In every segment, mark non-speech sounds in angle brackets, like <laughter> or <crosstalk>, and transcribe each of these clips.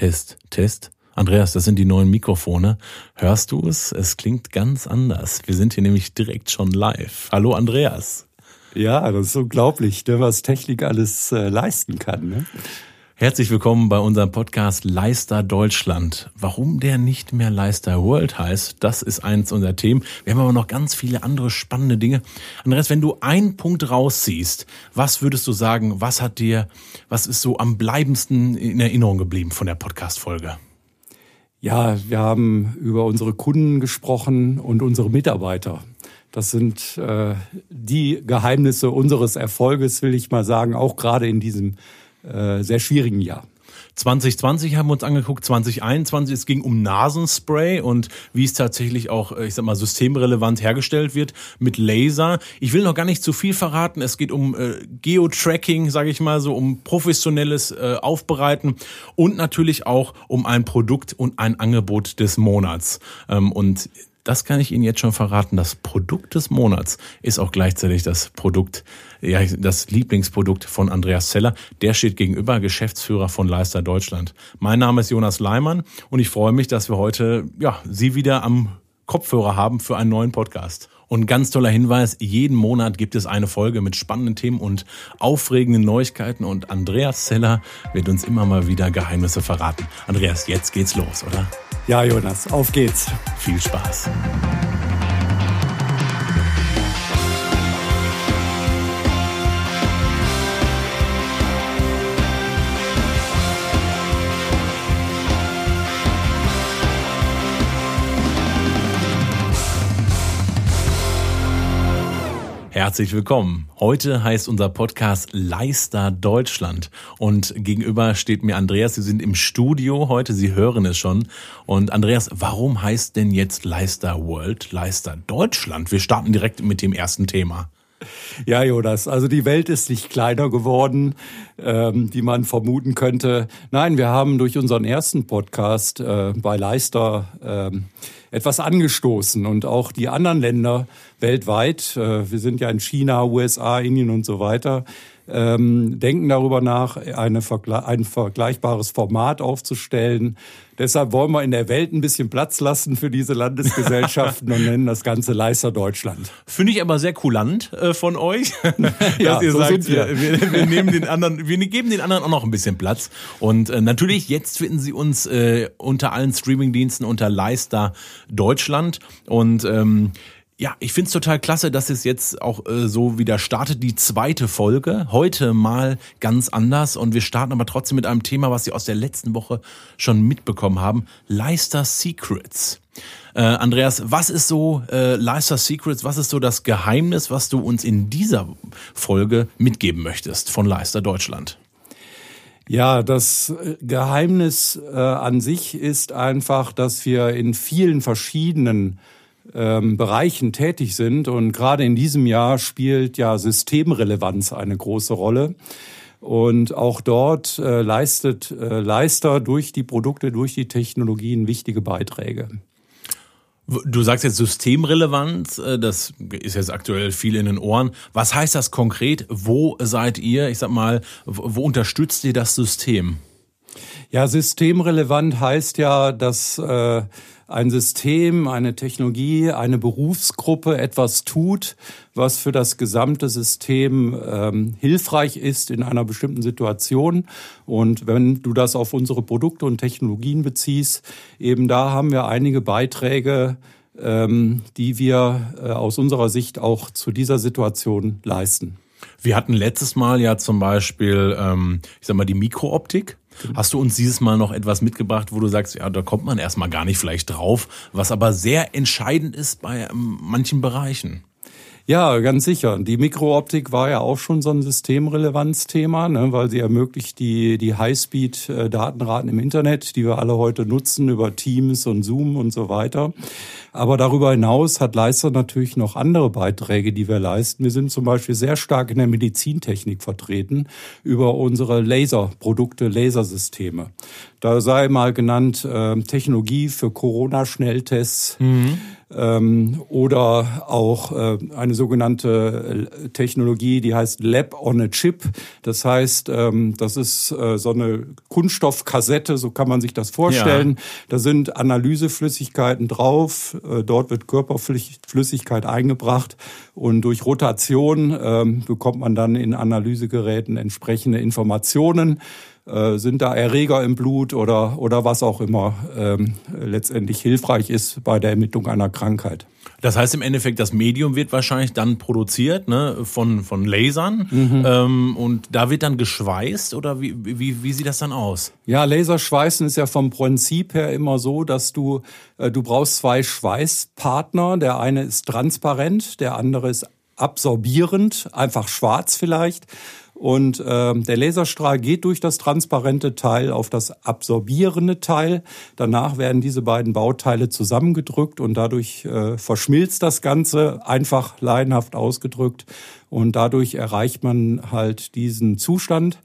Test, Test. Andreas, das sind die neuen Mikrofone. Hörst du es? Es klingt ganz anders. Wir sind hier nämlich direkt schon live. Hallo Andreas. Ja, das ist unglaublich, ne, was Technik alles äh, leisten kann. Ne? Herzlich willkommen bei unserem Podcast Leister Deutschland. Warum der nicht mehr Leister World heißt, das ist eins unserer Themen. Wir haben aber noch ganz viele andere spannende Dinge. Andreas, wenn du einen Punkt rausziehst, was würdest du sagen, was hat dir, was ist so am bleibendsten in Erinnerung geblieben von der Podcast-Folge? Ja, wir haben über unsere Kunden gesprochen und unsere Mitarbeiter. Das sind äh, die Geheimnisse unseres Erfolges, will ich mal sagen, auch gerade in diesem äh, sehr schwierigen Jahr. 2020 haben wir uns angeguckt, 2021, es ging um Nasenspray und wie es tatsächlich auch, äh, ich sag mal, systemrelevant hergestellt wird mit Laser. Ich will noch gar nicht zu viel verraten. Es geht um äh, Geo-Tracking, sage ich mal so, um professionelles äh, Aufbereiten und natürlich auch um ein Produkt und ein Angebot des Monats. Ähm, und das kann ich Ihnen jetzt schon verraten. Das Produkt des Monats ist auch gleichzeitig das Produkt, ja, das Lieblingsprodukt von Andreas Zeller. Der steht gegenüber Geschäftsführer von Leister Deutschland. Mein Name ist Jonas Leimann und ich freue mich, dass wir heute, ja, Sie wieder am Kopfhörer haben für einen neuen Podcast. Und ganz toller Hinweis, jeden Monat gibt es eine Folge mit spannenden Themen und aufregenden Neuigkeiten und Andreas Zeller wird uns immer mal wieder Geheimnisse verraten. Andreas, jetzt geht's los, oder? Ja, Jonas, auf geht's. Viel Spaß. Herzlich willkommen. Heute heißt unser Podcast Leister Deutschland und gegenüber steht mir Andreas. Sie sind im Studio heute, Sie hören es schon. Und Andreas, warum heißt denn jetzt Leister World, Leister Deutschland? Wir starten direkt mit dem ersten Thema. Ja, Jonas, also die Welt ist nicht kleiner geworden, ähm, wie man vermuten könnte. Nein, wir haben durch unseren ersten Podcast äh, bei Leister ähm, etwas angestoßen und auch die anderen Länder weltweit, äh, wir sind ja in China, USA, Indien und so weiter, ähm, denken darüber nach, eine ein vergleichbares Format aufzustellen. Deshalb wollen wir in der Welt ein bisschen Platz lassen für diese Landesgesellschaften <laughs> und nennen das Ganze Leister Deutschland. Finde ich aber sehr kulant äh, von euch, <laughs> ja, dass ihr so sagt, wir. Wir, wir, nehmen den anderen, wir geben den anderen auch noch ein bisschen Platz. Und äh, natürlich, jetzt finden Sie uns äh, unter allen Streamingdiensten unter Leister Deutschland. Und ähm, ja, ich find's total klasse, dass es jetzt auch äh, so wieder startet, die zweite Folge. Heute mal ganz anders und wir starten aber trotzdem mit einem Thema, was Sie aus der letzten Woche schon mitbekommen haben. Leister Secrets. Äh, Andreas, was ist so äh, Leister Secrets, was ist so das Geheimnis, was du uns in dieser Folge mitgeben möchtest von Leister Deutschland? Ja, das äh, Geheimnis äh, an sich ist einfach, dass wir in vielen verschiedenen ähm, Bereichen tätig sind. Und gerade in diesem Jahr spielt ja Systemrelevanz eine große Rolle. Und auch dort äh, leistet äh, Leister durch die Produkte, durch die Technologien wichtige Beiträge. Du sagst jetzt Systemrelevanz, äh, das ist jetzt aktuell viel in den Ohren. Was heißt das konkret? Wo seid ihr? Ich sag mal, wo unterstützt ihr das System? Ja, systemrelevant heißt ja, dass äh, ein System, eine Technologie, eine Berufsgruppe etwas tut, was für das gesamte System ähm, hilfreich ist in einer bestimmten Situation. Und wenn du das auf unsere Produkte und Technologien beziehst, eben da haben wir einige Beiträge, ähm, die wir äh, aus unserer Sicht auch zu dieser Situation leisten. Wir hatten letztes Mal ja zum Beispiel, ähm, ich sag mal, die Mikrooptik. Hast du uns dieses Mal noch etwas mitgebracht, wo du sagst, ja, da kommt man erstmal gar nicht vielleicht drauf, was aber sehr entscheidend ist bei ähm, manchen Bereichen? Ja, ganz sicher. Die Mikrooptik war ja auch schon so ein Systemrelevanzthema, ne, weil sie ermöglicht die, die Highspeed-Datenraten im Internet, die wir alle heute nutzen über Teams und Zoom und so weiter. Aber darüber hinaus hat Leister natürlich noch andere Beiträge, die wir leisten. Wir sind zum Beispiel sehr stark in der Medizintechnik vertreten über unsere Laserprodukte, Lasersysteme. Da sei mal genannt äh, Technologie für Corona-Schnelltests. Mhm ähm, oder auch äh, eine sogenannte äh, Technologie, die heißt Lab on a Chip. Das heißt, ähm, das ist äh, so eine Kunststoffkassette, so kann man sich das vorstellen. Ja. Da sind Analyseflüssigkeiten drauf, äh, dort wird Körperflüssigkeit eingebracht und durch Rotation ähm, bekommt man dann in Analysegeräten entsprechende Informationen äh, sind da Erreger im Blut oder, oder was auch immer ähm, letztendlich hilfreich ist bei der Ermittlung einer Krankheit. Das heißt im Endeffekt, das Medium wird wahrscheinlich dann produziert ne, von, von Lasern mhm. ähm, und da wird dann geschweißt oder wie, wie, wie sieht das dann aus? Ja, Laserschweißen ist ja vom Prinzip her immer so, dass du, äh, du brauchst zwei Schweißpartner. Der eine ist transparent, der andere ist absorbierend, einfach schwarz vielleicht. Und äh, der Laserstrahl geht durch das transparente Teil auf das absorbierende Teil. Danach werden diese beiden Bauteile zusammengedrückt und dadurch äh, verschmilzt das Ganze, einfach laienhaft ausgedrückt. Und dadurch erreicht man halt diesen Zustand.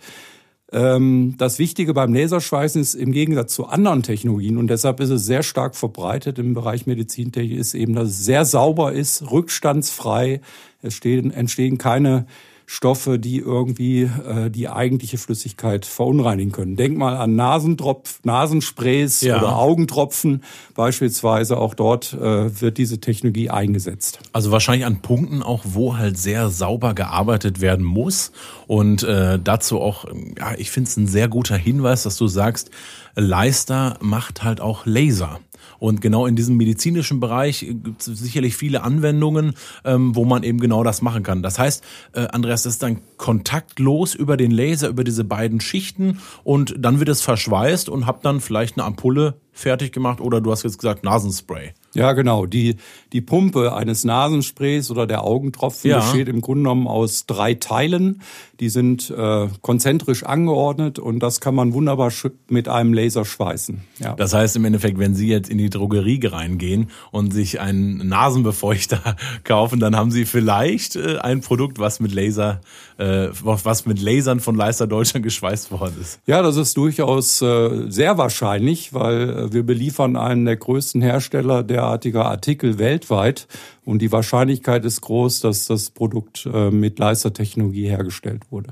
Ähm, das Wichtige beim Laserschweißen ist im Gegensatz zu anderen Technologien und deshalb ist es sehr stark verbreitet im Bereich Medizintechnik, ist eben, dass es sehr sauber ist, rückstandsfrei. Es stehen, entstehen keine Stoffe, die irgendwie äh, die eigentliche Flüssigkeit verunreinigen können. Denk mal an Nasentropf, Nasensprays ja. oder Augentropfen beispielsweise. Auch dort äh, wird diese Technologie eingesetzt. Also wahrscheinlich an Punkten auch, wo halt sehr sauber gearbeitet werden muss. Und äh, dazu auch, ja, ich finde es ein sehr guter Hinweis, dass du sagst, Leister macht halt auch Laser. Und genau in diesem medizinischen Bereich gibt es sicherlich viele Anwendungen, ähm, wo man eben genau das machen kann. Das heißt, äh, Andreas, das ist dann kontaktlos über den Laser, über diese beiden Schichten und dann wird es verschweißt und habt dann vielleicht eine Ampulle fertig gemacht oder du hast jetzt gesagt Nasenspray. Ja, genau. Die, die Pumpe eines Nasensprays oder der Augentropfen ja. besteht im Grunde genommen aus drei Teilen. Die sind äh, konzentrisch angeordnet und das kann man wunderbar mit einem Laser schweißen. Ja. Das heißt im Endeffekt, wenn Sie jetzt in die Drogerie reingehen und sich einen Nasenbefeuchter <laughs> kaufen, dann haben Sie vielleicht äh, ein Produkt, was mit Laser, äh, was mit Lasern von Leister Deutschland <laughs> geschweißt worden ist. Ja, das ist durchaus äh, sehr wahrscheinlich, weil äh, wir beliefern einen der größten Hersteller der derartiger Artikel weltweit und die Wahrscheinlichkeit ist groß, dass das Produkt äh, mit Leistertechnologie hergestellt wurde.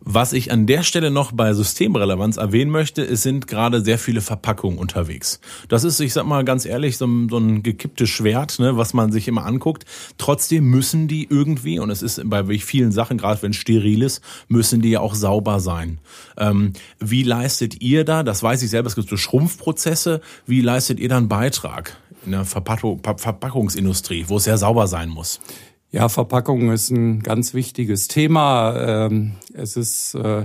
Was ich an der Stelle noch bei Systemrelevanz erwähnen möchte, es sind gerade sehr viele Verpackungen unterwegs. Das ist, ich sag mal ganz ehrlich, so, ein, so ein gekipptes Schwert, ne, was man sich immer anguckt. Trotzdem müssen die irgendwie, und es ist bei vielen Sachen, gerade wenn es steril ist, müssen die ja auch sauber sein. Ähm, wie leistet ihr da, das weiß ich selber, es gibt so Schrumpfprozesse, wie leistet ihr da einen Beitrag in der Verpackungsindustrie, wo es sehr sauber sein muss? Ja, Verpackung ist ein ganz wichtiges Thema. Ähm, es ist äh,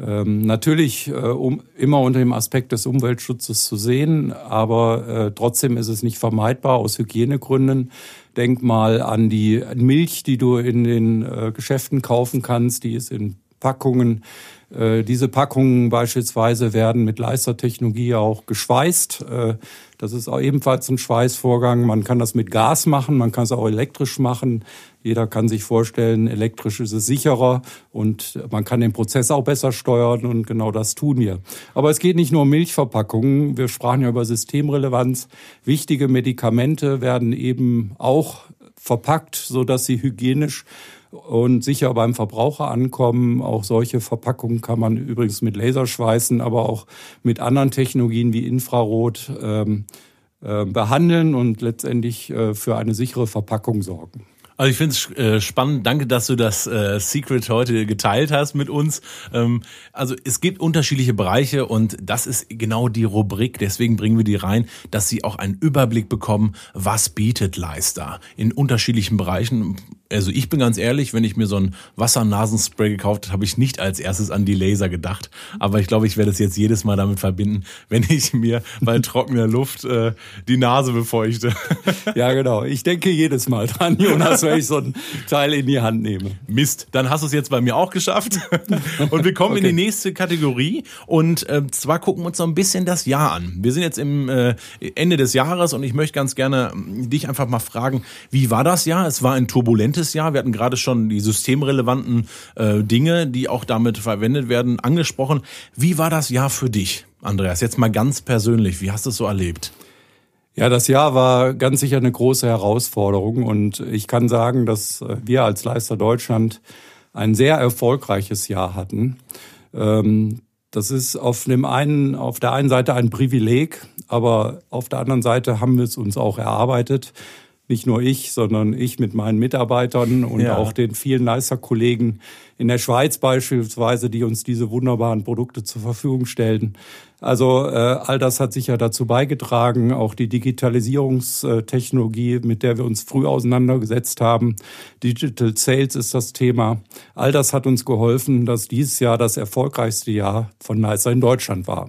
ähm, natürlich äh, immer unter dem Aspekt des Umweltschutzes zu sehen, aber äh, trotzdem ist es nicht vermeidbar aus Hygienegründen. Denk mal an die Milch, die du in den Geschäften kaufen kannst, die ist in Packungen. Diese Packungen beispielsweise werden mit Leistertechnologie auch geschweißt. Das ist auch ebenfalls ein Schweißvorgang. Man kann das mit Gas machen, man kann es auch elektrisch machen. Jeder kann sich vorstellen, elektrisch ist es sicherer und man kann den Prozess auch besser steuern und genau das tun wir. Aber es geht nicht nur um Milchverpackungen. Wir sprachen ja über Systemrelevanz. Wichtige Medikamente werden eben auch verpackt, so dass sie hygienisch und sicher beim Verbraucher ankommen. Auch solche Verpackungen kann man übrigens mit Laserschweißen, aber auch mit anderen Technologien wie Infrarot ähm, äh, behandeln und letztendlich äh, für eine sichere Verpackung sorgen. Also ich finde es äh, spannend. Danke, dass du das äh, Secret heute geteilt hast mit uns. Ähm, also es gibt unterschiedliche Bereiche und das ist genau die Rubrik. Deswegen bringen wir die rein, dass sie auch einen Überblick bekommen, was bietet Leister in unterschiedlichen Bereichen also ich bin ganz ehrlich, wenn ich mir so ein Wassernasenspray gekauft habe, habe ich nicht als erstes an die Laser gedacht. Aber ich glaube, ich werde es jetzt jedes Mal damit verbinden, <laughs> wenn ich mir bei trockener Luft äh, die Nase befeuchte. <laughs> Ja, genau. Ich denke jedes Mal dran, Jonas, wenn ich so ein Teil in die Hand nehme. Mist, dann hast du es jetzt bei mir auch geschafft. <laughs> Und wir kommen okay. in die nächste Kategorie. Und äh, zwar gucken wir uns noch ein bisschen das Jahr an. Wir sind jetzt im äh, Ende des Jahres und ich möchte ganz gerne dich einfach mal fragen, wie war das Jahr? Es war ein turbulentes komplettes Jahr. Wir hatten gerade schon die systemrelevanten äh, Dinge, die auch damit verwendet werden, angesprochen. Wie war das Jahr für dich, Andreas? Jetzt mal ganz persönlich. Wie hast du es so erlebt? Ja, das Jahr war ganz sicher eine große Herausforderung und ich kann sagen, dass wir als Leister Deutschland ein sehr erfolgreiches Jahr hatten. Ähm, das ist auf dem einen, auf der einen Seite ein Privileg, aber auf der anderen Seite haben wir es uns auch erarbeitet nicht nur ich, sondern ich mit meinen Mitarbeitern und ja. auch den vielen Leister-Kollegen in der Schweiz beispielsweise, die uns diese wunderbaren Produkte zur Verfügung stellen. Also äh, all das hat sicher dazu beigetragen, auch die Digitalisierungstechnologie, mit der wir uns früh auseinandergesetzt haben. Digital Sales ist das Thema. All das hat uns geholfen, dass dieses Jahr das erfolgreichste Jahr von Leister in Deutschland war.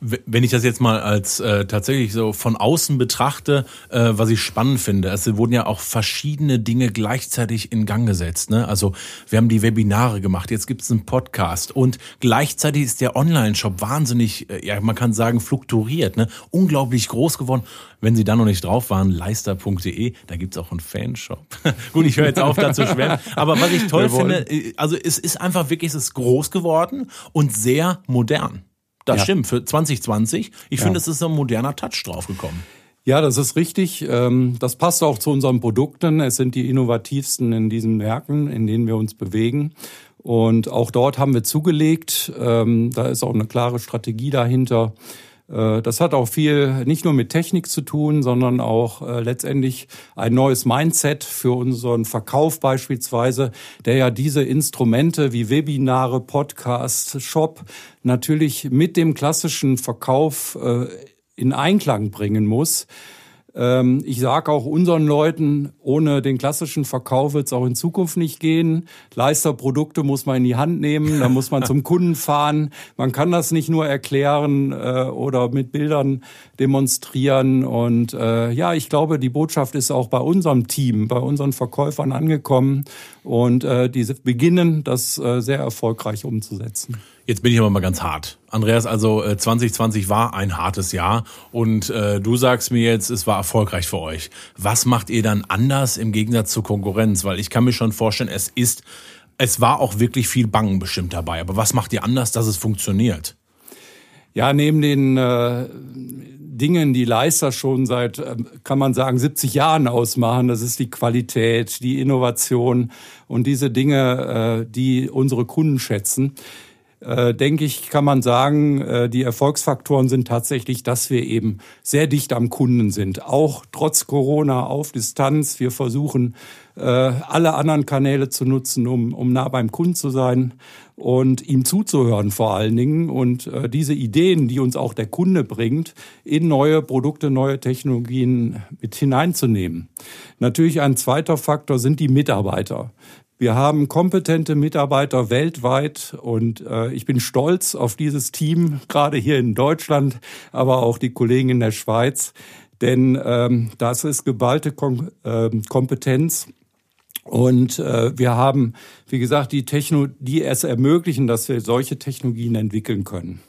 Wenn ich das jetzt mal als äh, tatsächlich so von außen betrachte, äh, was ich spannend finde, es wurden ja auch verschiedene Dinge gleichzeitig in Gang gesetzt. Ne? Also wir haben die Webinare gemacht, jetzt gibt es einen Podcast und gleichzeitig ist der Online-Shop wahnsinnig, äh, ja man kann sagen, flukturiert, ne? unglaublich groß geworden. Wenn Sie da noch nicht drauf waren, leister.de, da gibt's auch einen Fanshop. <laughs> Gut, ich höre jetzt auf, da zu schwärmen. Aber was ich toll finde, äh, also es ist einfach wirklich, es ist groß geworden und sehr modern. Das ja. stimmt, für 2020. Ich ja. finde, es ist ein moderner Touch draufgekommen. Ja, das ist richtig. Ähm, das passt auch zu unseren Produkten. Es sind die innovativsten in diesen Märkten, in denen wir uns bewegen. Und auch dort haben wir zugelegt. Ähm, da ist auch eine klare Strategie dahinter. Äh, das hat auch viel nicht nur mit Technik zu tun, sondern auch äh, letztendlich ein neues Mindset für unseren Verkauf beispielsweise, der ja diese Instrumente wie Webinare, Podcasts, Shop natürlich mit dem klassischen Verkauf äh, in Einklang bringen muss. Ähm, ich sage auch unseren Leuten, ohne den klassischen Verkauf wird es auch in Zukunft nicht gehen. Leisterprodukte muss man in die Hand nehmen, da muss man zum <laughs> Kunden fahren. Man kann das nicht nur erklären äh, oder mit Bildern demonstrieren. Und äh, ja, ich glaube, die Botschaft ist auch bei unserem Team, bei unseren Verkäufern angekommen. Und äh, diese beginnen, das äh, sehr erfolgreich umzusetzen. Jetzt bin ich aber mal ganz hart. Andreas, also äh, 2020 war ein hartes Jahr und äh, du sagst mir jetzt, es war erfolgreich für euch. Was macht ihr dann anders im Gegensatz zur Konkurrenz? Weil ich kann mir schon vorstellen, es ist, es war auch wirklich viel Bangen bestimmt dabei. Aber was macht ihr anders, dass es funktioniert? Ja, neben den äh, Dingen, die Leister schon seit, äh, kann man sagen, 70 Jahren ausmachen. Das ist die Qualität, die Innovation und diese Dinge, äh, die unsere Kunden schätzen äh, denke ich, kann man sagen, äh, die Erfolgsfaktoren sind tatsächlich, dass wir eben sehr dicht am Kunden sind. Auch trotz Corona auf Distanz. Wir versuchen, äh, alle anderen Kanäle zu nutzen, um, um nah beim Kunden zu sein und ihm zuzuhören vor allen Dingen und diese Ideen, die uns auch der Kunde bringt, in neue Produkte, neue Technologien mit hineinzunehmen. Natürlich ein zweiter Faktor sind die Mitarbeiter. Wir haben kompetente Mitarbeiter weltweit und äh, ich bin stolz auf dieses Team, gerade hier in Deutschland, aber auch die Kollegen in der Schweiz, denn ähm, das ist geballte Kom äh, Kompetenz. Und äh, wir haben, wie gesagt, die Techno, die es ermöglichen, dass wir solche Technologien entwickeln können.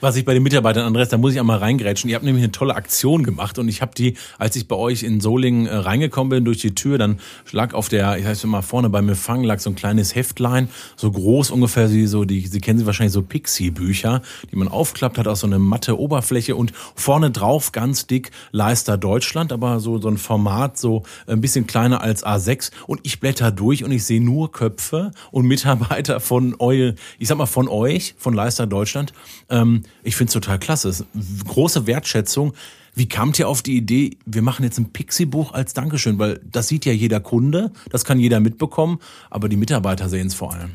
Was ich bei den Mitarbeitern, Andreas, da muss ich einmal reingrätschen. Ihr habt nämlich eine tolle Aktion gemacht und ich habe die, als ich bei euch in Solingen äh, reingekommen bin durch die Tür, dann lag auf der, ich heiße mal vorne beim Empfang lag so ein kleines Heftlein, so groß ungefähr wie so die, Sie kennen sie wahrscheinlich so Pixie-Bücher, die man aufklappt hat aus so einer matte Oberfläche und vorne drauf ganz dick Leister Deutschland, aber so so ein Format so ein bisschen kleiner als A6 und ich blätter durch und ich sehe nur Köpfe und Mitarbeiter von eu, ich sag mal von euch, von Leister Deutschland. Ähm, ähm, ich finde es total klasse. Große Wertschätzung. Wie kamt ihr auf die Idee, wir machen jetzt ein Pixie-Buch als Dankeschön? Weil das sieht ja jeder Kunde, das kann jeder mitbekommen, aber die Mitarbeiter sehen es vor allem.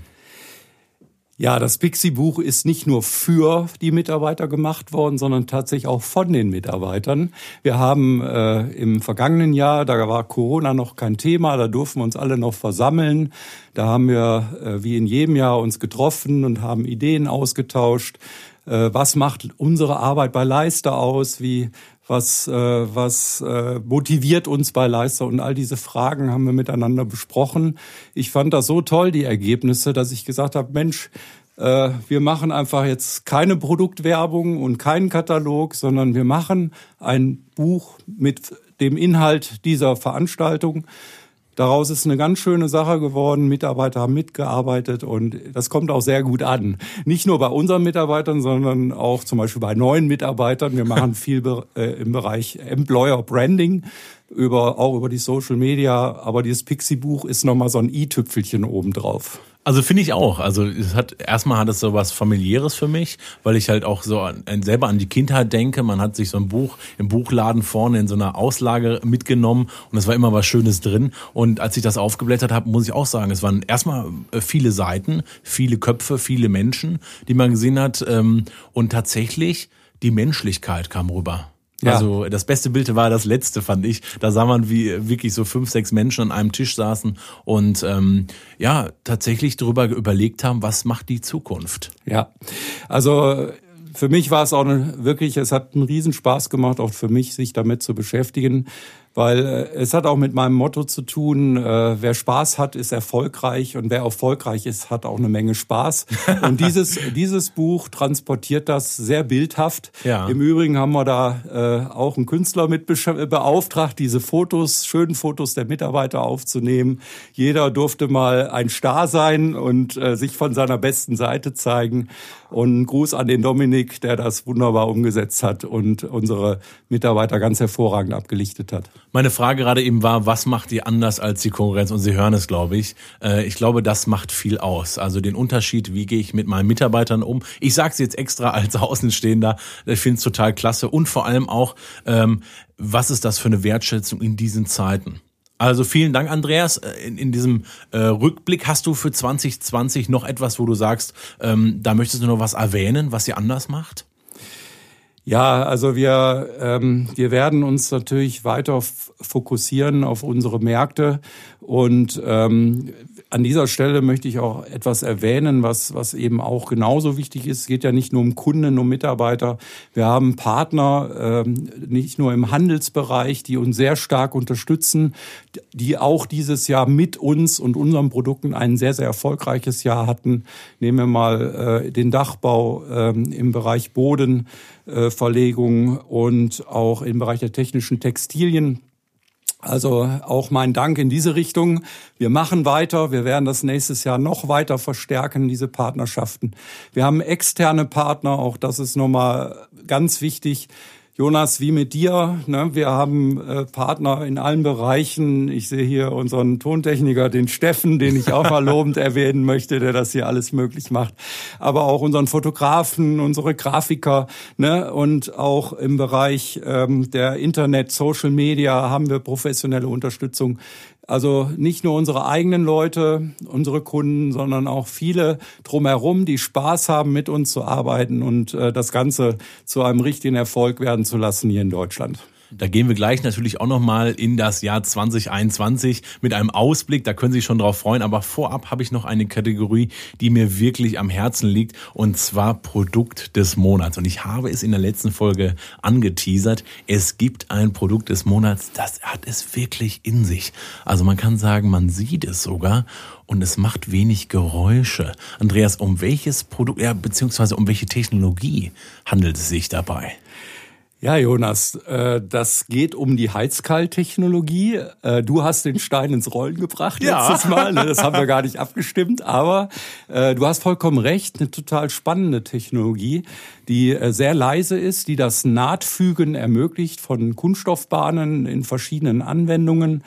Ja, das Pixie-Buch ist nicht nur für die Mitarbeiter gemacht worden, sondern tatsächlich auch von den Mitarbeitern. Wir haben äh, im vergangenen Jahr, da war Corona noch kein Thema, da durften wir uns alle noch versammeln. Da haben wir äh, wie in jedem Jahr uns getroffen und haben Ideen ausgetauscht. Äh, was macht unsere Arbeit bei Leister aus? Wie was, äh, was äh, motiviert uns bei Leister und all diese Fragen haben wir miteinander besprochen. Ich fand das so toll, die Ergebnisse, dass ich gesagt habe, Mensch, wir machen einfach jetzt keine Produktwerbung und keinen Katalog, sondern wir machen ein Buch mit dem Inhalt dieser Veranstaltung Daraus ist eine ganz schöne Sache geworden. Mitarbeiter haben mitgearbeitet und das kommt auch sehr gut an. Nicht nur bei unseren Mitarbeitern, sondern auch zum Beispiel bei neuen Mitarbeitern. Wir machen <laughs> viel äh, im Bereich Employer Branding über, auch über die Social Media. Aber dieses Pixie-Buch ist nochmal so ein i-Tüpfelchen obendrauf. Also finde ich auch. Also es hat erstmal hat es so was familiäres für mich, weil ich halt auch so an, selber an die Kindheit denke. Man hat sich so ein Buch im Buchladen vorne in so einer Auslage mitgenommen und es war immer was Schönes drin. Und als ich das aufgeblättert habe, muss ich auch sagen, es waren erstmal äh, viele Seiten, viele Köpfe, viele Menschen, die man gesehen hat ähm, und tatsächlich die Menschlichkeit kam rüber. Ja. Also das beste Bild war das letzte, fand ich. Da sah man, wie wirklich so fünf, sechs Menschen an einem Tisch saßen und ähm, ja, tatsächlich darüber überlegt haben, was macht die Zukunft. Ja, also für mich war es auch wirklich, es hat einen Riesenspaß gemacht, auch für mich, sich damit zu beschäftigen weil äh, es hat auch mit meinem Motto zu tun, äh, wer Spaß hat, ist erfolgreich und wer erfolgreich ist, hat auch eine Menge Spaß. <laughs> Und dieses, dieses Buch transportiert das sehr bildhaft. Ja. Im Übrigen haben wir da äh, auch einen Künstler mit beauftragt, diese Fotos, schönen Fotos der Mitarbeiter aufzunehmen. Jeder durfte mal ein Star sein und äh, sich von seiner besten Seite zeigen. Und Gruß an den Dominik, der das wunderbar umgesetzt hat und unsere Mitarbeiter ganz hervorragend abgelichtet hat. Meine Frage gerade eben war, was macht ihr anders als die Konkurrenz? Und Sie hören es, glaube ich. Äh, ich glaube, das macht viel aus. Also den Unterschied, wie gehe ich mit meinen Mitarbeitern um? Ich sage es jetzt extra als Außenstehender. Ich finde es total klasse. Und vor allem auch, ähm, was ist das für eine Wertschätzung in diesen Zeiten? Also vielen Dank, Andreas. Äh, in, in diesem äh, Rückblick hast du für 2020 noch etwas, wo du sagst, ähm, da möchtest du noch was erwähnen, was ihr anders macht? Ja, also wir, ähm, wir werden uns natürlich weiter fokussieren auf unsere Märkte und ähm, an dieser Stelle möchte ich auch etwas erwähnen, was, was eben auch genauso wichtig ist. Es geht ja nicht nur um Kunden, um Mitarbeiter. Wir haben Partner, ähm, nicht nur im Handelsbereich, die uns sehr stark unterstützen, die auch dieses Jahr mit uns und unseren Produkten ein sehr, sehr erfolgreiches Jahr hatten. Nehmen wir mal äh, den Dachbau ähm, im Bereich Bodenverlegung äh, und auch im Bereich der technischen Textilien. Also auch mein Dank in diese Richtung. Wir machen weiter. Wir werden das nächstes Jahr noch weiter verstärken, diese Partnerschaften. Wir haben externe Partner. Auch das ist nochmal ganz wichtig. Jonas, wie mit dir? Ne? Wir haben äh, Partner in allen Bereichen. Ich sehe hier unseren Tontechniker, den Steffen, den ich auch mal lobend <laughs> erwähnen möchte, der das hier alles möglich macht. Aber auch unseren Fotografen, unsere Grafiker. Ne? Und auch im Bereich ähm, der Internet, Social Media haben wir professionelle Unterstützung. Also nicht nur unsere eigenen Leute, unsere Kunden, sondern auch viele drumherum, die Spaß haben, mit uns zu arbeiten und äh, das Ganze zu einem richtigen Erfolg werden zu lassen hier in Deutschland. Da gehen wir gleich natürlich auch nochmal in das Jahr 2021 mit einem Ausblick. Da können Sie sich schon drauf freuen. Aber vorab habe ich noch eine Kategorie, die mir wirklich am Herzen liegt. Und zwar Produkt des Monats. Und ich habe es in der letzten Folge angeteasert. Es gibt ein Produkt des Monats, das hat es wirklich in sich. Also man kann sagen, man sieht es sogar und es macht wenig Geräusche. Andreas, um welches Produkt, ja, beziehungsweise um welche Technologie handelt es sich dabei? Ja, Jonas, äh, das geht um die Heizkalttechnologie. Äh, du hast den Stein ins Rollen gebracht ja. letztes Mal. Ne? Das haben wir gar nicht abgestimmt, aber äh, du hast vollkommen recht. Eine total spannende Technologie, die sehr leise ist, die das Nahtfügen ermöglicht von Kunststoffbahnen in verschiedenen Anwendungen.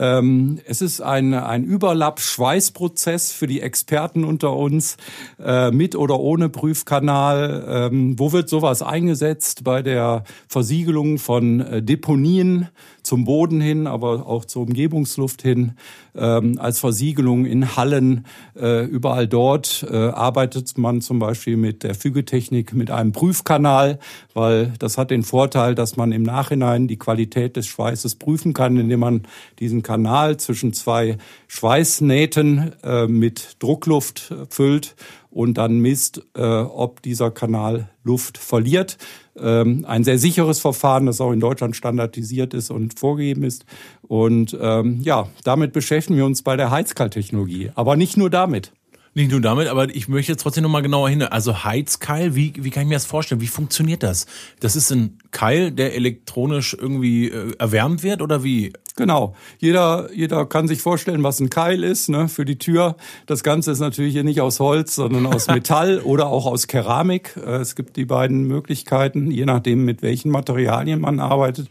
Ähm, es ist ein, ein Überlapp-Schweißprozess für die Experten unter uns, äh, mit oder ohne Prüfkanal. Ähm, wo wird sowas eingesetzt? Bei der Versiegelung von äh, Deponien zum Boden hin, aber auch zur Umgebungsluft hin, ähm, als Versiegelung in Hallen. Äh, überall dort äh, arbeitet man zum Beispiel mit der Fügetechnik mit einem Prüfkanal, weil das hat den Vorteil, dass man im Nachhinein die Qualität des Schweißes prüfen kann, indem man diesen Kanal zwischen zwei Schweißnähten äh, mit Druckluft füllt und dann misst, äh, ob dieser Kanal Luft verliert. Ähm, ein sehr sicheres Verfahren, das auch in Deutschland standardisiert ist und vorgegeben ist. Und ähm, ja, damit beschäftigen wir uns bei der Heizkalttechnologie. Aber nicht nur damit. Nicht nur damit, aber ich möchte jetzt trotzdem nochmal genauer hin. Also Heizkeil, wie, wie kann ich mir das vorstellen? Wie funktioniert das? Das ist ein Keil, der elektronisch irgendwie äh, erwärmt wird oder wie? Genau. Jeder, jeder kann sich vorstellen, was ein Keil ist ne, für die Tür. Das Ganze ist natürlich hier nicht aus Holz, sondern aus <laughs> Metall oder auch aus Keramik. Äh, es gibt die beiden Möglichkeiten, je nachdem, mit welchen Materialien man arbeitet.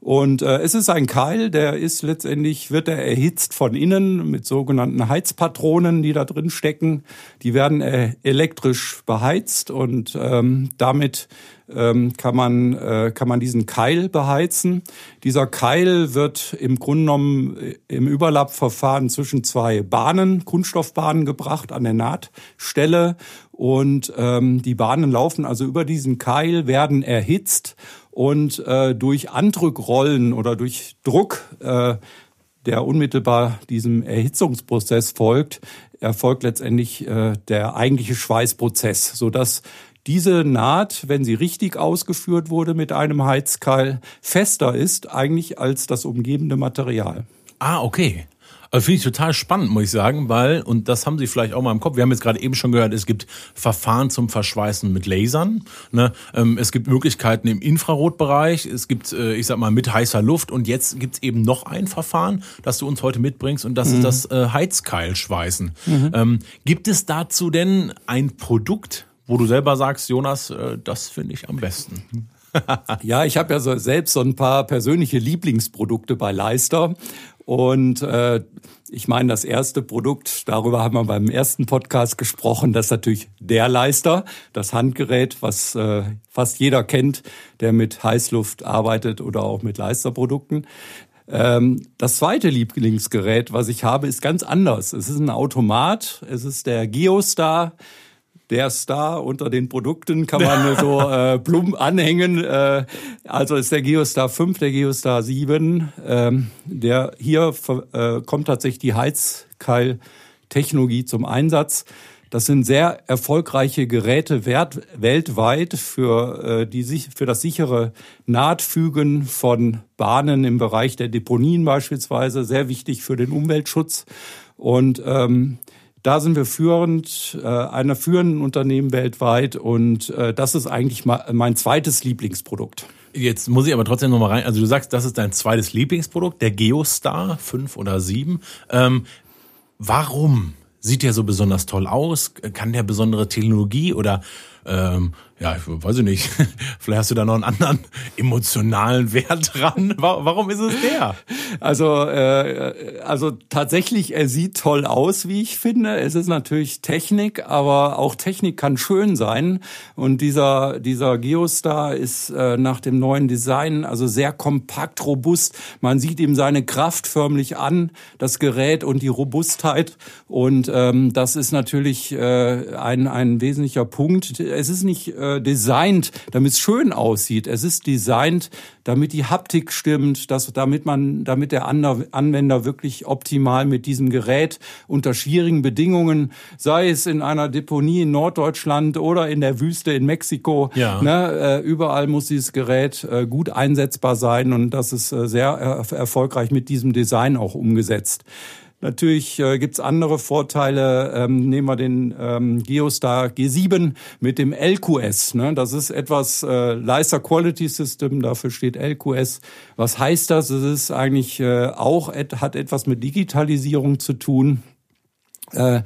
Und äh, es ist ein Keil, der ist letztendlich, wird er erhitzt von innen mit sogenannten Heizpatronen, die da drin stecken. Die werden äh, elektrisch beheizt und ähm, damit ähm, kann, man, äh, kann man diesen Keil beheizen. Dieser Keil wird im Grunde genommen äh, im Überlappverfahren zwischen zwei Bahnen, Kunststoffbahnen gebracht an der Nahtstelle. Und ähm, die Bahnen laufen also über diesen Keil, werden erhitzt und äh, durch Andrückrollen oder durch Druck, äh, der unmittelbar diesem Erhitzungsprozess folgt, erfolgt letztendlich äh, der eigentliche Schweißprozess, sodass diese Naht, wenn sie richtig ausgeführt wurde mit einem Heizkeil, fester ist eigentlich als das umgebende Material. Ah, okay. Also finde ich total spannend, muss ich sagen, weil, und das haben Sie vielleicht auch mal im Kopf, wir haben jetzt gerade eben schon gehört, es gibt Verfahren zum Verschweißen mit Lasern. Ne? Ähm, es gibt Möglichkeiten im Infrarotbereich, es gibt, äh, ich sag mal, mit heißer Luft und jetzt gibt's eben noch ein Verfahren, das du uns heute mitbringst und das mhm. ist das äh, Heizkeilschweißen. Mhm. Ähm, gibt es dazu denn ein Produkt, wo du selber sagst, Jonas, äh, das finde ich am besten? <laughs> ja, ich habe ja so selbst so ein paar persönliche Lieblingsprodukte bei Leister. Und äh, ich meine, das erste Produkt, darüber haben wir beim ersten Podcast gesprochen, das ist natürlich der Leister, das Handgerät, was äh, fast jeder kennt, der mit Heißluft arbeitet oder auch mit Leisterprodukten. Ähm, das zweite Lieblingsgerät, was ich habe, ist ganz anders. Es ist ein Automat, es ist der Geostar der Star unter den Produkten kann man so <laughs> äh, plump anhängen. Äh, also ist der Geostar 5, der Geostar 7. Ähm, der hier äh, kommt tatsächlich die Heizkeil-Technologie zum Einsatz. Das sind sehr erfolgreiche Geräte wert, weltweit für, äh, die, für das sichere Nahtfügen von Bahnen im Bereich der Deponien beispielsweise, sehr wichtig für den Umweltschutz. Und ähm, da sind wir führend, äh, einer führenden Unternehmen weltweit und äh, das ist eigentlich mein zweites Lieblingsprodukt. Jetzt muss ich aber trotzdem noch mal rein. Also du sagst, das ist dein zweites Lieblingsprodukt, der Geostar 5 oder 7. Ähm, warum sieht der so besonders toll aus? Kann der besondere Technologie oder ähm, ja, ich weiß ich nicht, <laughs> vielleicht hast du da noch einen anderen <laughs> emotionalen Wert dran. Warum ist es der? Also, äh, also tatsächlich, er sieht toll aus, wie ich finde. Es ist natürlich Technik, aber auch Technik kann schön sein. Und dieser, dieser Geostar ist äh, nach dem neuen Design also sehr kompakt, robust. Man sieht ihm seine Kraft förmlich an, das Gerät und die Robustheit. Und ähm, das ist natürlich äh, ein, ein wesentlicher Punkt. Es ist nicht äh, äh, designt, damit es schön aussieht. Es ist designt, damit die Haptik stimmt, dass, damit man, damit der Anwender wirklich optimal mit diesem Gerät unter schwierigen Bedingungen, sei es in einer Deponie in Norddeutschland oder in der Wüste in Mexiko, ja. ne, äh, überall muss dieses Gerät äh, gut einsetzbar sein und das ist äh, sehr erfolgreich mit diesem Design auch umgesetzt. Natürlich äh, gibt's andere Vorteile. Ähm, nehmen wir den ähm, Geostar G7 mit dem LQS. Ne? Das ist etwas äh, Leiser Quality System, dafür steht LQS. Was heißt das? Es ist eigentlich äh, auch, et, hat etwas mit Digitalisierung zu tun. Äh,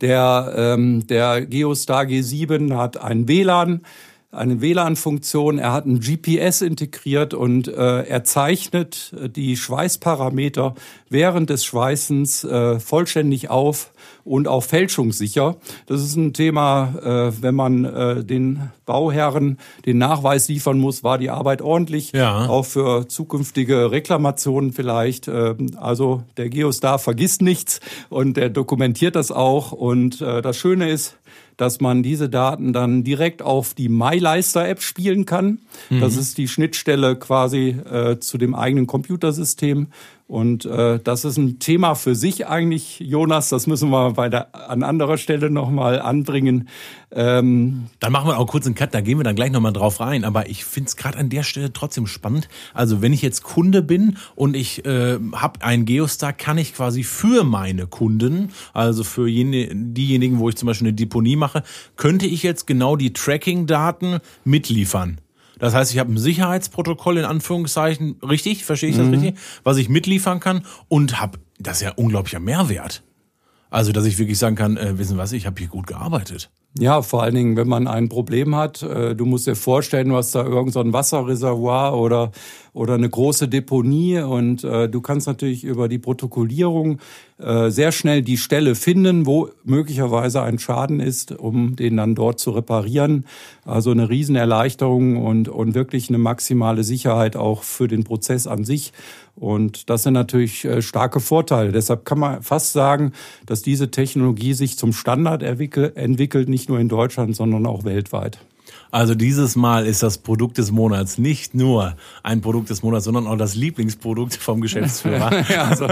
der, ähm, der Geostar G7 hat ein WLAN eine WLAN-Funktion, er hat ein GPS integriert und äh, er zeichnet äh, die Schweißparameter während des Schweißens äh, vollständig auf und auch fälschungssicher. Das ist ein Thema, äh, wenn man äh, den Bauherren den Nachweis liefern muss, war die Arbeit ordentlich, ja. auch für zukünftige Reklamationen vielleicht. Äh, also der Geostar vergisst nichts und der dokumentiert das auch. Und äh, das Schöne ist, dass man diese Daten dann direkt auf die MyLeister-App spielen kann. Mhm. Das ist die Schnittstelle quasi äh, zu dem eigenen Computersystem. Und äh, das ist ein Thema für sich eigentlich, Jonas. Das müssen wir bei der, an anderer Stelle nochmal anbringen. Ähm, dann machen wir auch kurz einen Cut, da gehen wir dann gleich nochmal drauf rein. Aber ich finde es gerade an der Stelle trotzdem spannend. Also wenn ich jetzt Kunde bin und ich äh, habe einen Geostar, kann ich quasi für meine Kunden, also für jene, diejenigen, wo ich zum Beispiel eine Deponie mache, könnte ich jetzt genau die Tracking-Daten mitliefern. Das heißt, ich habe ein Sicherheitsprotokoll in Anführungszeichen, richtig, verstehe ich das mhm. richtig, was ich mitliefern kann und habe, das ist ja unglaublicher Mehrwert. Also, dass ich wirklich sagen kann, äh, wissen was, ich habe hier gut gearbeitet. Ja, vor allen Dingen, wenn man ein Problem hat, äh, du musst dir vorstellen, du hast da irgend so Wasserreservoir oder, oder eine große Deponie und äh, du kannst natürlich über die Protokollierung äh, sehr schnell die Stelle finden, wo möglicherweise ein Schaden ist, um den dann dort zu reparieren. Also eine Riesenerleichterung und, und wirklich eine maximale Sicherheit auch für den Prozess an sich. Und das sind natürlich äh, starke Vorteile. Deshalb kann man fast sagen, dass diese Technologie sich zum Standard entwickelt, nicht nur in Deutschland, sondern auch weltweit. Also dieses Mal ist das Produkt des Monats nicht nur ein Produkt des Monats, sondern auch das Lieblingsprodukt vom Geschäftsführer. <laughs> ja, also,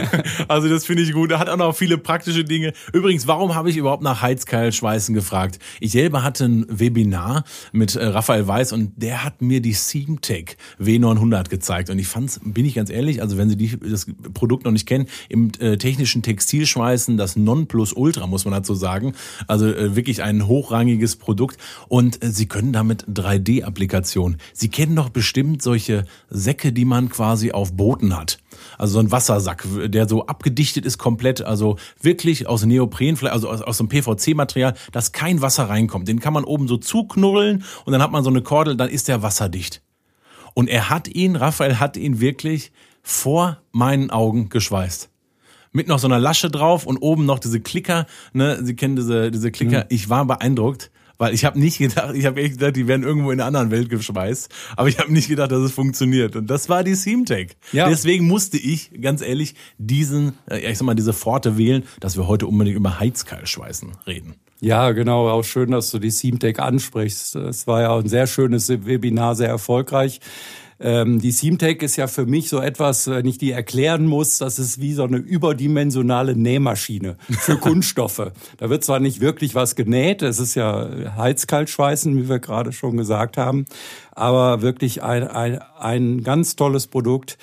<laughs> also das finde ich gut. Er hat auch noch viele praktische Dinge. Übrigens, warum habe ich überhaupt nach Heizkeilschweißen gefragt? Ich selber hatte ein Webinar mit äh, Raphael Weiß und der hat mir die Seamtech W900 gezeigt und ich fand's, bin ich ganz ehrlich, also wenn Sie die, das Produkt noch nicht kennen, im äh, technischen Textilschweißen das Nonplusultra, muss man dazu sagen. Also äh, wirklich ein hochrangiges Produkt und äh, Sie können damit 3D-Applikationen. Sie kennen doch bestimmt solche Säcke, die man quasi auf Booten hat. Also so ein Wassersack, der so abgedichtet ist komplett, also wirklich aus Neopren, also aus, aus einem PVC-Material, dass kein Wasser reinkommt. Den kann man oben so zuknuddeln und dann hat man so eine Kordel, dann ist der wasserdicht. Und er hat ihn, Raphael hat ihn wirklich vor meinen Augen geschweißt mit noch so einer Lasche drauf und oben noch diese Klicker, ne, Sie kennen diese diese Klicker. Mhm. Ich war beeindruckt. Weil ich habe nicht gedacht, ich habe echt gedacht, die werden irgendwo in einer anderen Welt geschweißt. Aber ich habe nicht gedacht, dass es funktioniert. Und das war die Seamtech. Ja. Deswegen musste ich, ganz ehrlich, diesen, äh, ich sag mal, diese Pforte wählen, dass wir heute unbedingt über Heizkeilschweißen reden. Ja, genau. Auch schön, dass du die Seamtech ansprichst. Es war ja ein sehr schönes Webinar, sehr erfolgreich. Ähm, die Seamtech ist ja für mich so etwas, wenn ich die erklären muss, das ist wie so eine überdimensionale Nähmaschine für <laughs> Kunststoffe. Da wird zwar nicht wirklich was genäht, es ist ja Heizkaltschweißen, wie wir gerade schon gesagt haben, aber wirklich ein, ein, ein ganz tolles Produkt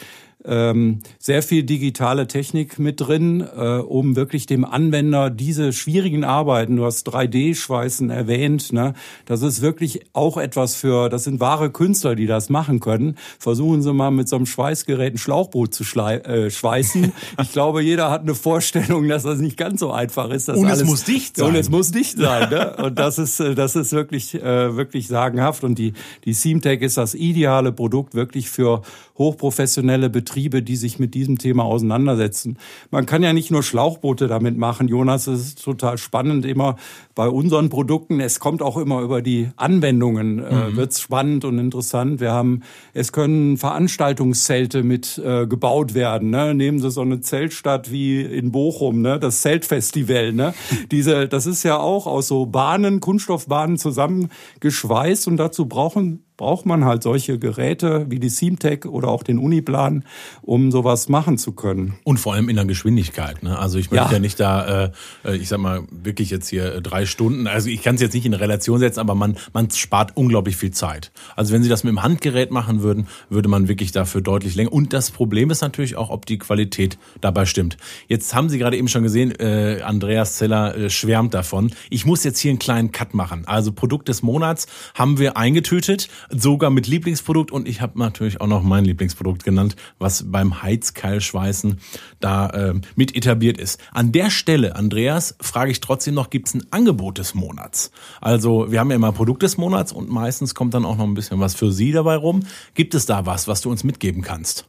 ähm, sehr viel digitale Technik mit drin, äh, um wirklich dem Anwender diese schwierigen Arbeiten, du hast 3D-Schweißen erwähnt, ne, das ist wirklich auch etwas für, das sind wahre Künstler, die das machen können. Versuchen Sie mal mit so einem Schweißgerät ein Schlauchboot zu äh, schweißen. <laughs> ich glaube, jeder hat eine Vorstellung, dass das nicht ganz so einfach ist. und alles, es muss dicht sein. Und es muss dicht sein. Ne? Und das ist, äh, das ist wirklich, äh, wirklich sagenhaft. Und die, die Seamtech ist das ideale Produkt wirklich für hochprofessionelle Betriebe, die sich mit diesem Thema auseinandersetzen. Man kann ja nicht nur Schlauchboote damit machen, Jonas, das ist total spannend immer bei unseren Produkten. Es kommt auch immer über die Anwendungen, äh, mhm. wird's spannend und interessant. Wir haben, es können Veranstaltungszelte mit äh, gebaut werden. Ne? Nehmen Sie so eine Zeltstadt wie in Bochum, ne? das Zeltfestival. Ne? Diese, das ist ja auch aus so Bahnen, Kunststoffbahnen zusammengeschweißt und dazu brauchen braucht man halt solche Geräte wie die Seamtech oder auch den Uniplan, um sowas machen zu können. Und vor allem in der Geschwindigkeit. Ne? Also ich möchte ja, ja nicht da, äh, ich sag mal, wirklich jetzt hier drei Stunden, also ich kann es jetzt nicht in Relation setzen, aber man, man spart unglaublich viel Zeit. Also wenn Sie das mit dem Handgerät machen würden, würde man wirklich dafür deutlich länger. Und das Problem ist natürlich auch, ob die Qualität dabei stimmt. Jetzt haben Sie gerade eben schon gesehen, äh, Andreas Zeller äh, schwärmt davon. Ich muss jetzt hier einen kleinen Cut machen. Also Produkt des Monats haben wir eingetütet sogar mit Lieblingsprodukt und ich habe natürlich auch noch mein Lieblingsprodukt genannt, was beim Heizkeilschweißen da äh, mit etabliert ist. An der Stelle, Andreas, frage ich trotzdem noch, gibt es ein Angebot des Monats? Also wir haben ja immer Produkt des Monats und meistens kommt dann auch noch ein bisschen was für Sie dabei rum. Gibt es da was, was du uns mitgeben kannst?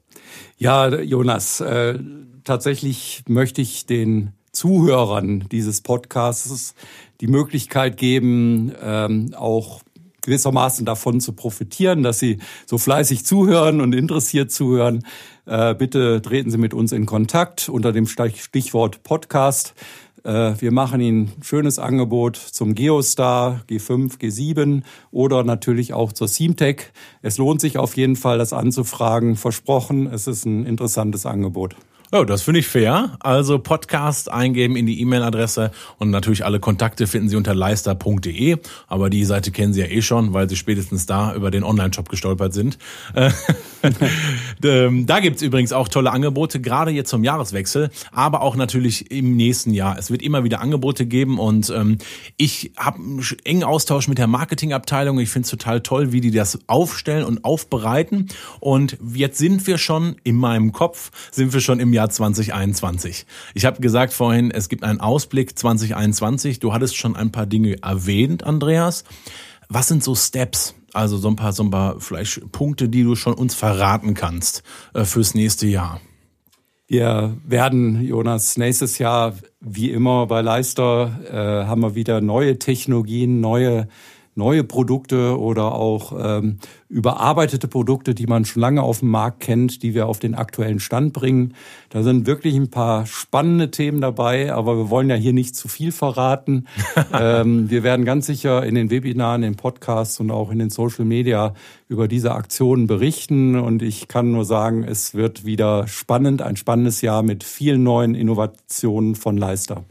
Ja, Jonas, äh, tatsächlich möchte ich den Zuhörern dieses Podcasts die Möglichkeit geben, ähm, auch gewissermaßen davon zu profitieren, dass Sie so fleißig zuhören und interessiert zuhören. Äh, bitte treten Sie mit uns in Kontakt unter dem Stichwort Podcast. Äh, wir machen Ihnen ein schönes Angebot zum Geostar, G5, G7 oder natürlich auch zur Seamtech. Es lohnt sich auf jeden Fall, das anzufragen. Versprochen, es ist ein interessantes Angebot. Oh, das finde ich fair. Also Podcast eingeben in die E-Mail-Adresse und natürlich alle Kontakte finden Sie unter leister.de. Aber die Seite kennen Sie ja eh schon, weil Sie spätestens da über den Online-Shop gestolpert sind. <laughs> Ähm, da gibt's übrigens auch tolle Angebote, gerade jetzt zum Jahreswechsel, aber auch natürlich im nächsten Jahr. Es wird immer wieder Angebote geben und ähm, ich habe einen engen Austausch mit der Marketingabteilung. Ich finde es total toll, wie die das aufstellen und aufbereiten. Und jetzt sind wir schon in meinem Kopf, sind wir schon im Jahr Jahr 2021. Ich habe gesagt vorhin, es gibt einen Ausblick 2021. Du hattest schon ein paar Dinge erwähnt, Andreas. Was sind so Steps? Also so ein paar, so ein paar vielleicht Punkte, die du schon uns verraten kannst äh, fürs nächste Jahr. Wir werden, Jonas, nächstes Jahr, wie immer bei Leister, äh, haben wir wieder neue Technologien, neue neue Produkte oder auch ähm, überarbeitete Produkte, die man schon lange auf dem Markt kennt, die wir auf den aktuellen Stand bringen. Da sind wirklich ein paar spannende Themen dabei, aber wir wollen ja hier nicht zu viel verraten. <laughs> ähm, wir werden ganz sicher in den Webinaren, in den Podcasts und auch in den Social Media über diese Aktionen berichten. Und ich kann nur sagen, es wird wieder spannend, ein spannendes Jahr mit vielen neuen Innovationen von Leister.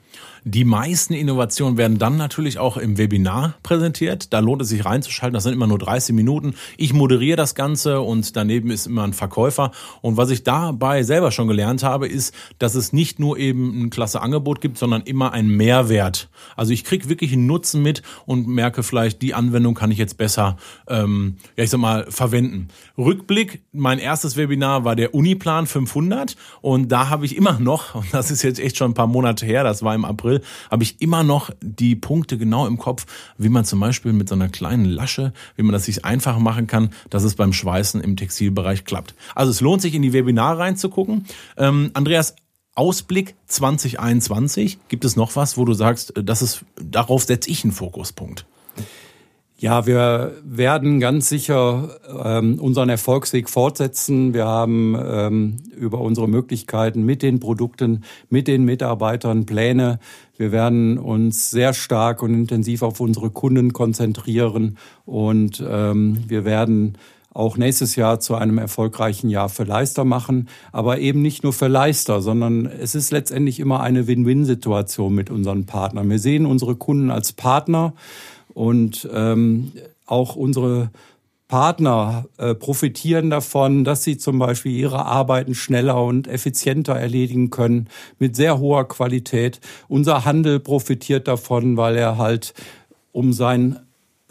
Die meisten Innovationen werden dann natürlich auch im Webinar präsentiert. Da lohnt es sich reinzuschalten. Das sind immer nur 30 Minuten. Ich moderiere das Ganze und daneben ist immer ein Verkäufer. Und was ich dabei selber schon gelernt habe, ist, dass es nicht nur eben ein klasse Angebot gibt, sondern immer einen Mehrwert. Also ich kriege wirklich einen Nutzen mit und merke vielleicht, die Anwendung kann ich jetzt besser, ähm, ja ich sag mal, verwenden. Rückblick, mein erstes Webinar war der Uniplan 500 und da habe ich immer noch, <laughs> und das ist jetzt echt schon ein paar Monate her, das war im April, April, habe ich immer noch die Punkte genau im Kopf, wie man zum Beispiel mit so einer kleinen Lasche, wie man das sich einfach machen kann, dass es beim Schweißen im Textilbereich klappt. Also es lohnt sich in die Webinare reinzugucken. Ähm, Andreas, Ausblick 2021, gibt es noch was, wo du sagst, das ist, darauf setze ich einen Fokuspunkt? Ja, wir werden ganz sicher ähm, unseren Erfolgsweg fortsetzen. Wir haben ähm, über unsere Möglichkeiten mit den Produkten, mit den Mitarbeitern Pläne. Wir werden uns sehr stark und intensiv auf unsere Kunden konzentrieren und ähm, wir werden auch nächstes Jahr zu einem erfolgreichen Jahr für Leister machen, aber eben nicht nur für Leister, sondern es ist letztendlich immer eine Win-Win-Situation mit unseren Partnern. Wir sehen unsere Kunden als Partner und ähm, auch unsere Partner äh, profitieren davon, dass sie zum Beispiel ihre Arbeiten schneller und effizienter erledigen können mit sehr hoher Qualität. Unser Handel profitiert davon, weil er halt um sein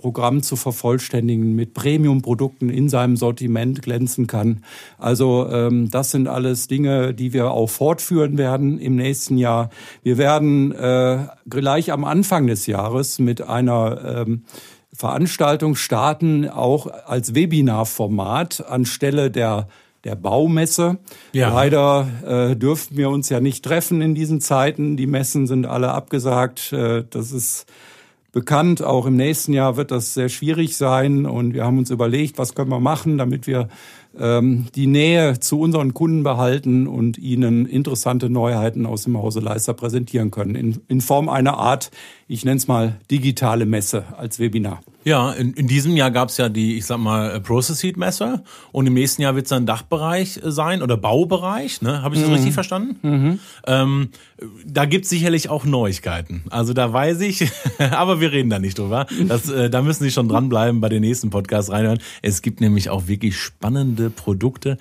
Programm zu vervollständigen, mit Premium-Produkten in seinem Sortiment glänzen kann. Also ähm, das sind alles Dinge, die wir auch fortführen werden im nächsten Jahr. Wir werden äh, gleich am Anfang des Jahres mit einer ähm, Veranstaltung starten, auch als Webinarformat anstelle der der Baumesse. Ja. Leider äh, dürften wir uns ja nicht treffen in diesen Zeiten. Die Messen sind alle abgesagt. Äh, das ist bekannt. Auch im nächsten Jahr wird das sehr schwierig sein. Und wir haben uns überlegt, was können wir machen, damit wir ähm, die Nähe zu unseren Kunden behalten und ihnen interessante Neuheiten aus dem Hause Leister präsentieren können. In, in Form einer Art, ich nenne es mal digitale Messe als Webinar. Ja, in, in diesem Jahr gab es ja die, ich sag mal, Process Heat Messe und im nächsten Jahr wird es dann Dachbereich sein oder Baubereich, ne? Habe ich das mhm. richtig verstanden? Mhm. Ähm, da gibt's sicherlich auch Neuigkeiten. Also da weiß ich, <laughs> aber wir reden da nicht drüber. Das, äh, da müssen Sie schon dranbleiben bei den nächsten Podcasts reinhören. Es gibt nämlich auch wirklich spannende Produkte.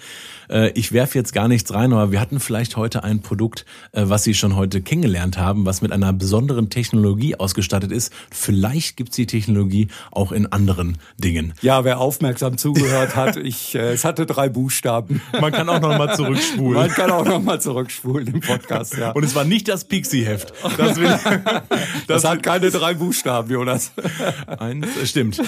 Äh, ich werfe jetzt gar nichts rein, aber wir hatten vielleicht heute ein Produkt, äh, was Sie schon heute kennengelernt haben, was mit einer besonderen Technologie ausgestattet ist. Vielleicht gibt's die Technologie auch in anderen Dingen. Ja, wer aufmerksam zugehört hat, ich, äh, es hatte drei Buchstaben. Man kann auch noch mal zurückspulen. Man kann auch noch mal zurückspulen im Podcast, ja. Und es war nicht das Pixie-Heft. Das, das, <laughs> das, hat keine drei Buchstaben, Jonas. Eins, äh, stimmt.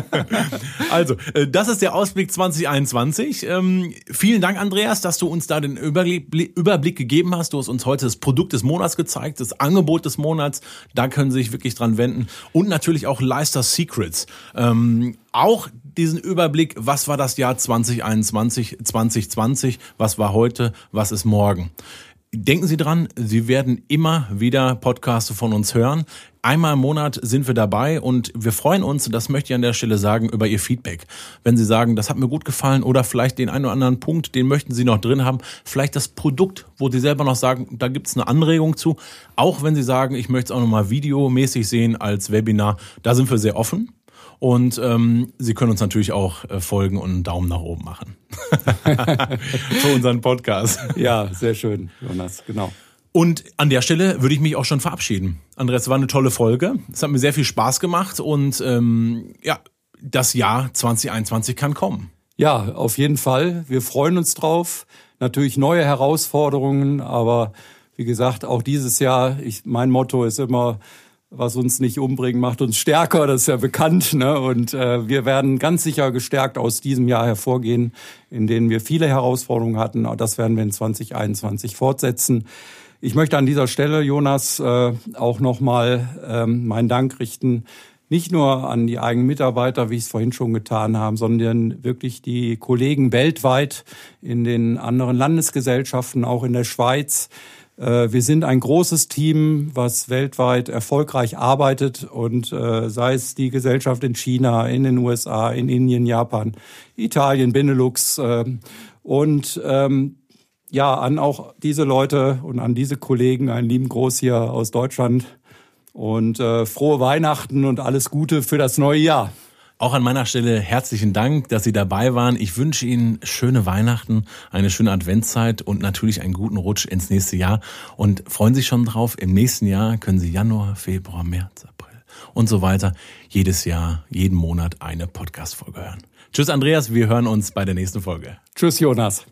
<laughs> also, äh, das ist der Ausblick 2021. Ähm, vielen Dank, Andreas, dass du uns da den Überblick gegeben hast. Du hast uns heute das Produkt des Monats gezeigt, das Angebot des Monats. Da können Sie sich wirklich dran wenden. Und natürlich auch Leister Secrets. Ähm, auch diesen Überblick, was war das Jahr 2021, 2020, was war heute, was ist morgen. Denken Sie dran, Sie werden immer wieder Podcasts von uns hören. Einmal im Monat sind wir dabei und wir freuen uns, das möchte ich an der Stelle sagen, über Ihr Feedback. Wenn Sie sagen, das hat mir gut gefallen oder vielleicht den einen oder anderen Punkt, den möchten Sie noch drin haben, vielleicht das Produkt, wo Sie selber noch sagen, da gibt's eine Anregung zu. Auch wenn Sie sagen, ich möchte es auch nochmal videomäßig sehen als Webinar, da sind wir sehr offen. Und ähm, Sie können uns natürlich auch äh, folgen und einen Daumen nach oben machen. <laughs> Für unseren Podcast. Ja, sehr schön, Jonas, genau. Und an der Stelle würde ich mich auch schon verabschieden. Andreas, war eine tolle Folge. Es hat mir sehr viel Spaß gemacht und ähm, ja, das Jahr 2021 kann kommen. Ja, auf jeden Fall. Wir freuen uns drauf. Natürlich neue Herausforderungen, aber wie gesagt, auch dieses Jahr, ich, mein Motto ist immer, was uns nicht umbringt, macht uns stärker, das ist ja bekannt. Ne? Und äh, wir werden ganz sicher gestärkt aus diesem Jahr hervorgehen, in denen wir viele Herausforderungen hatten. Das werden wir in 2021 fortsetzen. Ich möchte an dieser Stelle, Jonas, äh, auch nochmal ähm, meinen Dank richten, nicht nur an die eigenen Mitarbeiter, wie ich es vorhin schon getan habe, sondern wirklich die Kollegen weltweit in den anderen Landesgesellschaften, auch in der Schweiz, äh, wir sind ein großes Team, was weltweit erfolgreich arbeitet und äh, sei es die Gesellschaft in China, in den USA, in Indien, Japan, Italien, Benelux äh, und ähm, ja, an auch diese Leute und an diese Kollegen einen lieben Gruß hier aus Deutschland und äh, frohe Weihnachten und alles Gute für das neue Jahr. Auch an meiner Stelle herzlichen Dank, dass Sie dabei waren. Ich wünsche Ihnen schöne Weihnachten, eine schöne Adventszeit und natürlich einen guten Rutsch ins nächste Jahr. Und freuen Sie schon drauf, im nächsten Jahr können Sie Januar, Februar, März, April und so weiter jedes Jahr, jeden Monat eine Podcast-Folge hören. Tschüss, Andreas. Wir hören uns bei der nächsten Folge. Tschüss, Jonas.